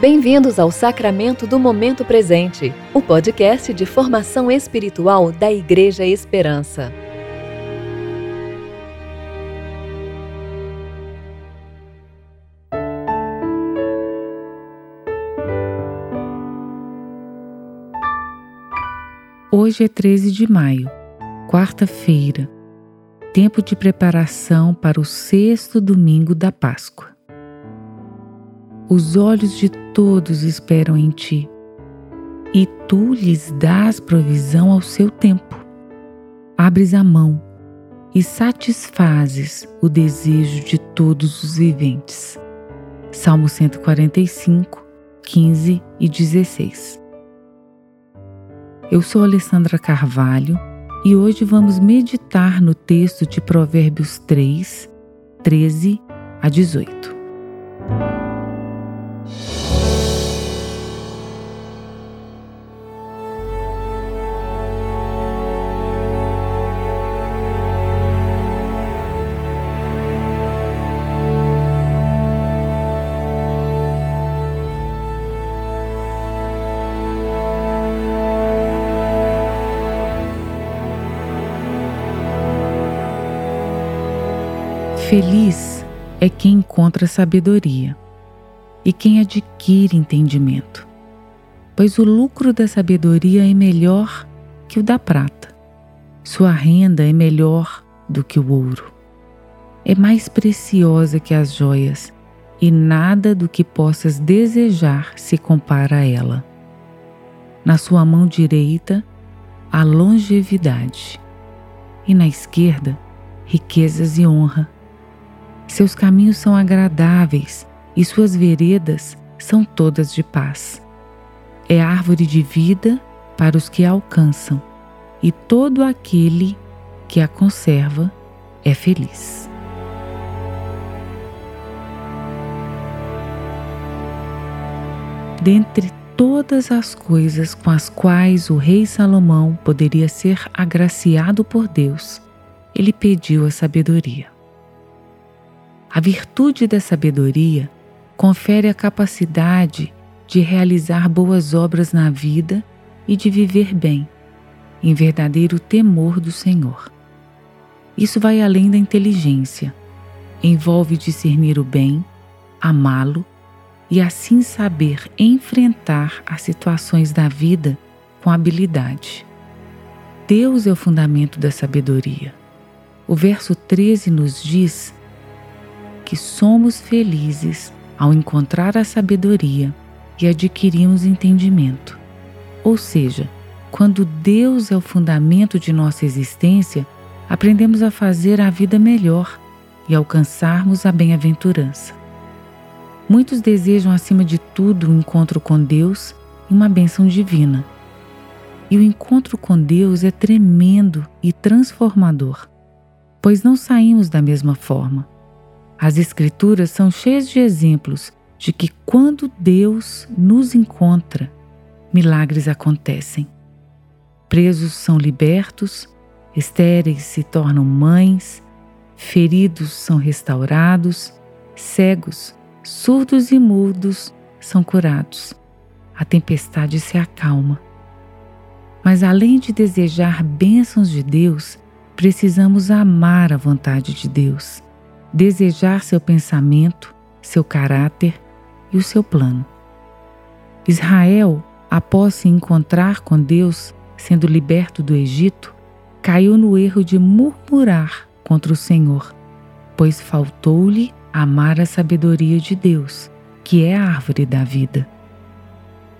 Bem-vindos ao Sacramento do Momento Presente, o podcast de formação espiritual da Igreja Esperança. Hoje é 13 de maio, quarta-feira, tempo de preparação para o sexto domingo da Páscoa. Os olhos de todos esperam em ti, e tu lhes dás provisão ao seu tempo. Abres a mão e satisfazes o desejo de todos os viventes. Salmo 145, 15 e 16. Eu sou Alessandra Carvalho e hoje vamos meditar no texto de Provérbios 3, 13 a 18. Feliz é quem encontra sabedoria e quem adquire entendimento, pois o lucro da sabedoria é melhor que o da prata, sua renda é melhor do que o ouro. É mais preciosa que as joias, e nada do que possas desejar se compara a ela. Na sua mão direita, a longevidade, e na esquerda, riquezas e honra seus caminhos são agradáveis e suas veredas são todas de paz. É árvore de vida para os que a alcançam, e todo aquele que a conserva é feliz. Dentre todas as coisas com as quais o rei Salomão poderia ser agraciado por Deus, ele pediu a sabedoria. A virtude da sabedoria confere a capacidade de realizar boas obras na vida e de viver bem, em verdadeiro temor do Senhor. Isso vai além da inteligência, envolve discernir o bem, amá-lo e assim saber enfrentar as situações da vida com habilidade. Deus é o fundamento da sabedoria. O verso 13 nos diz que somos felizes ao encontrar a sabedoria e adquirimos entendimento. Ou seja, quando Deus é o fundamento de nossa existência, aprendemos a fazer a vida melhor e alcançarmos a bem-aventurança. Muitos desejam, acima de tudo, um encontro com Deus e uma bênção divina. E o encontro com Deus é tremendo e transformador, pois não saímos da mesma forma. As Escrituras são cheias de exemplos de que quando Deus nos encontra, milagres acontecem. Presos são libertos, estéreis se tornam mães, feridos são restaurados, cegos, surdos e mudos são curados. A tempestade se acalma. Mas além de desejar bênçãos de Deus, precisamos amar a vontade de Deus desejar seu pensamento, seu caráter e o seu plano. Israel, após se encontrar com Deus, sendo liberto do Egito, caiu no erro de murmurar contra o Senhor, pois faltou-lhe amar a sabedoria de Deus, que é a árvore da vida.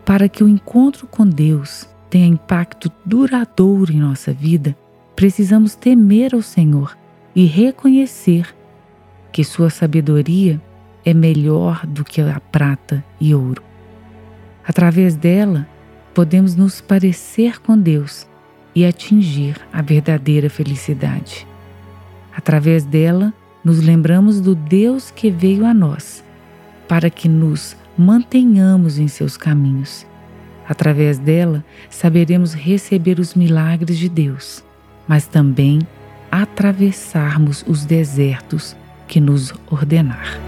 Para que o encontro com Deus tenha impacto duradouro em nossa vida, precisamos temer ao Senhor e reconhecer que sua sabedoria é melhor do que a prata e ouro. Através dela, podemos nos parecer com Deus e atingir a verdadeira felicidade. Através dela, nos lembramos do Deus que veio a nós, para que nos mantenhamos em seus caminhos. Através dela, saberemos receber os milagres de Deus, mas também atravessarmos os desertos que nos ordenar.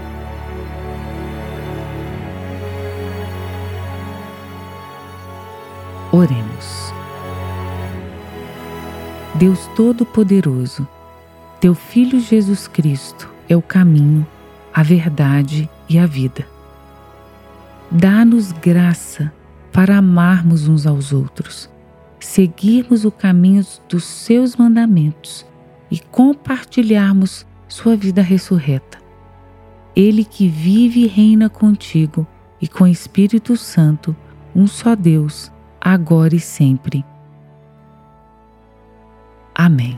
Oremos. Deus Todo-Poderoso, Teu Filho Jesus Cristo é o caminho, a verdade e a vida. Dá-nos graça para amarmos uns aos outros, seguirmos o caminho dos Seus mandamentos e compartilharmos Sua vida ressurreta. Ele que vive e reina contigo e com o Espírito Santo, um só Deus, agora e sempre. Amém.